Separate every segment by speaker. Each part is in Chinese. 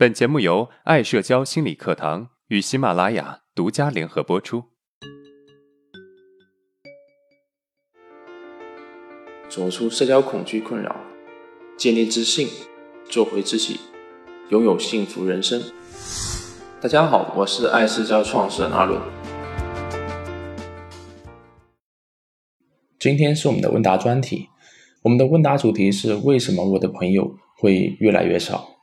Speaker 1: 本节目由爱社交心理课堂与喜马拉雅独家联合播出。
Speaker 2: 走出社交恐惧困扰，建立自信，做回自己，拥有幸福人生。大家好，我是爱社交创始人阿伦。今天是我们的问答专题，我们的问答主题是：为什么我的朋友会越来越少？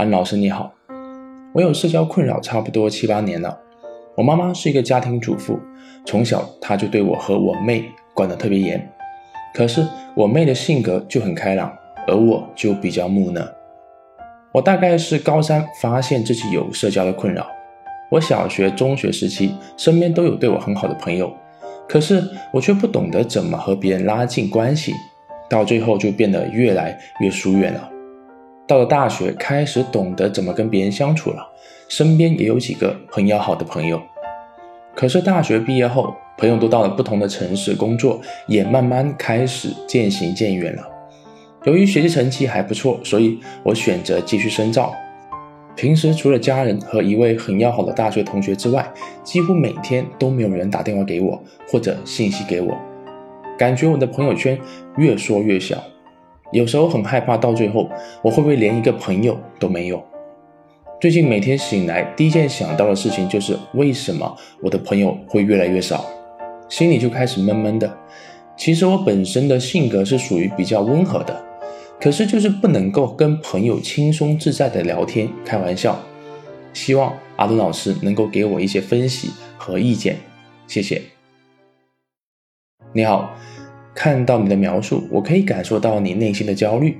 Speaker 2: 安老师你好，我有社交困扰差不多七八年了。我妈妈是一个家庭主妇，从小她就对我和我妹管得特别严。可是我妹的性格就很开朗，而我就比较木讷。我大概是高三发现自己有社交的困扰。我小学、中学时期身边都有对我很好的朋友，可是我却不懂得怎么和别人拉近关系，到最后就变得越来越疏远了。到了大学，开始懂得怎么跟别人相处了，身边也有几个很要好的朋友。可是大学毕业后，朋友都到了不同的城市工作，也慢慢开始渐行渐远了。由于学习成绩还不错，所以我选择继续深造。平时除了家人和一位很要好的大学同学之外，几乎每天都没有人打电话给我或者信息给我，感觉我的朋友圈越缩越小。有时候很害怕，到最后我会不会连一个朋友都没有？最近每天醒来，第一件想到的事情就是为什么我的朋友会越来越少，心里就开始闷闷的。其实我本身的性格是属于比较温和的，可是就是不能够跟朋友轻松自在的聊天开玩笑。希望阿东老师能够给我一些分析和意见，谢谢。你好。看到你的描述，我可以感受到你内心的焦虑。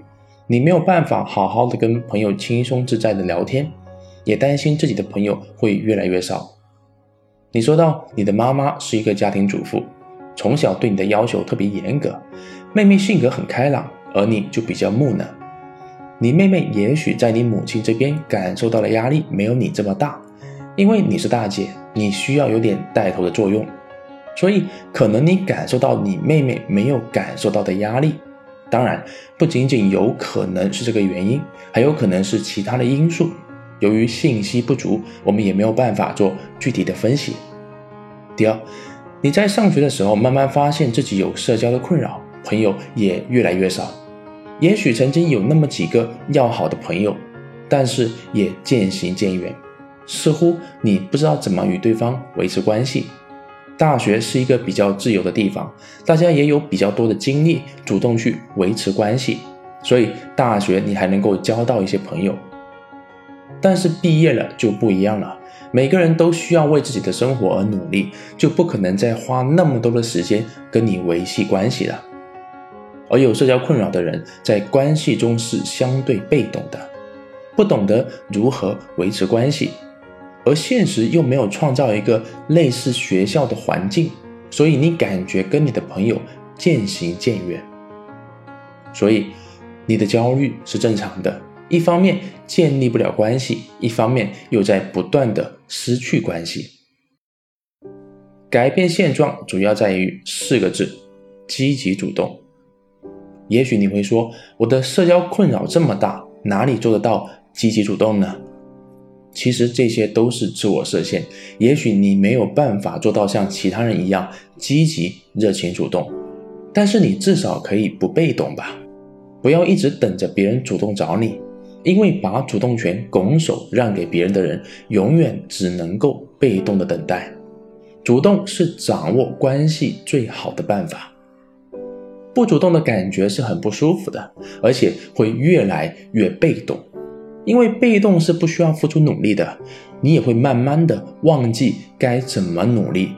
Speaker 2: 你没有办法好好的跟朋友轻松自在的聊天，也担心自己的朋友会越来越少。你说到你的妈妈是一个家庭主妇，从小对你的要求特别严格，妹妹性格很开朗，而你就比较木讷。你妹妹也许在你母亲这边感受到了压力没有你这么大，因为你是大姐，你需要有点带头的作用。所以，可能你感受到你妹妹没有感受到的压力，当然不仅仅有可能是这个原因，还有可能是其他的因素。由于信息不足，我们也没有办法做具体的分析。第二，你在上学的时候慢慢发现自己有社交的困扰，朋友也越来越少。也许曾经有那么几个要好的朋友，但是也渐行渐远，似乎你不知道怎么与对方维持关系。大学是一个比较自由的地方，大家也有比较多的精力主动去维持关系，所以大学你还能够交到一些朋友。但是毕业了就不一样了，每个人都需要为自己的生活而努力，就不可能再花那么多的时间跟你维系关系了。而有社交困扰的人在关系中是相对被动的，不懂得如何维持关系。而现实又没有创造一个类似学校的环境，所以你感觉跟你的朋友渐行渐远。所以你的焦虑是正常的，一方面建立不了关系，一方面又在不断的失去关系。改变现状主要在于四个字：积极主动。也许你会说，我的社交困扰这么大，哪里做得到积极主动呢？其实这些都是自我设限。也许你没有办法做到像其他人一样积极、热情、主动，但是你至少可以不被动吧？不要一直等着别人主动找你，因为把主动权拱手让给别人的人，永远只能够被动的等待。主动是掌握关系最好的办法。不主动的感觉是很不舒服的，而且会越来越被动。因为被动是不需要付出努力的，你也会慢慢的忘记该怎么努力，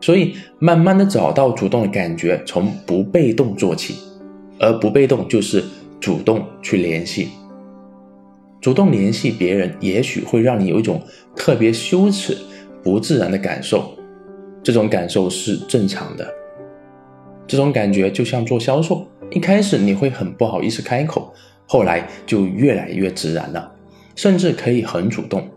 Speaker 2: 所以慢慢的找到主动的感觉，从不被动做起，而不被动就是主动去联系，主动联系别人，也许会让你有一种特别羞耻、不自然的感受，这种感受是正常的，这种感觉就像做销售，一开始你会很不好意思开口。后来就越来越自然了，甚至可以很主动。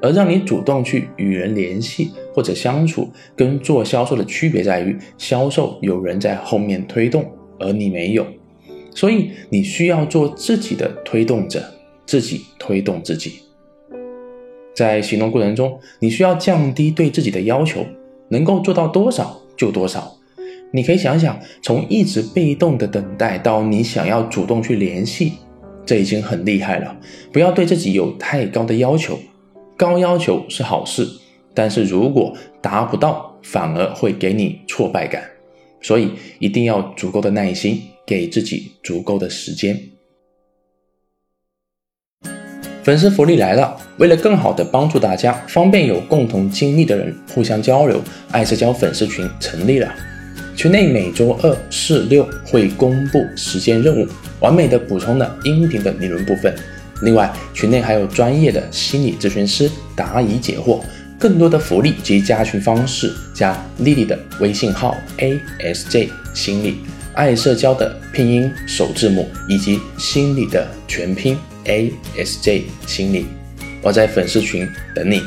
Speaker 2: 而让你主动去与人联系或者相处，跟做销售的区别在于，销售有人在后面推动，而你没有，所以你需要做自己的推动者，自己推动自己。在行动过程中，你需要降低对自己的要求，能够做到多少就多少。你可以想想，从一直被动的等待到你想要主动去联系，这已经很厉害了。不要对自己有太高的要求，高要求是好事，但是如果达不到，反而会给你挫败感。所以一定要足够的耐心，给自己足够的时间。粉丝福利来了！为了更好的帮助大家，方便有共同经历的人互相交流，爱社交粉丝群成立了。群内每周二、四、六会公布实践任务，完美的补充了音频的理论部分。另外，群内还有专业的心理咨询师答疑解惑。更多的福利及加群方式，加丽丽的微信号 a s j 心理爱社交的拼音首字母以及心理的全拼 a s j 心理，我在粉丝群等你。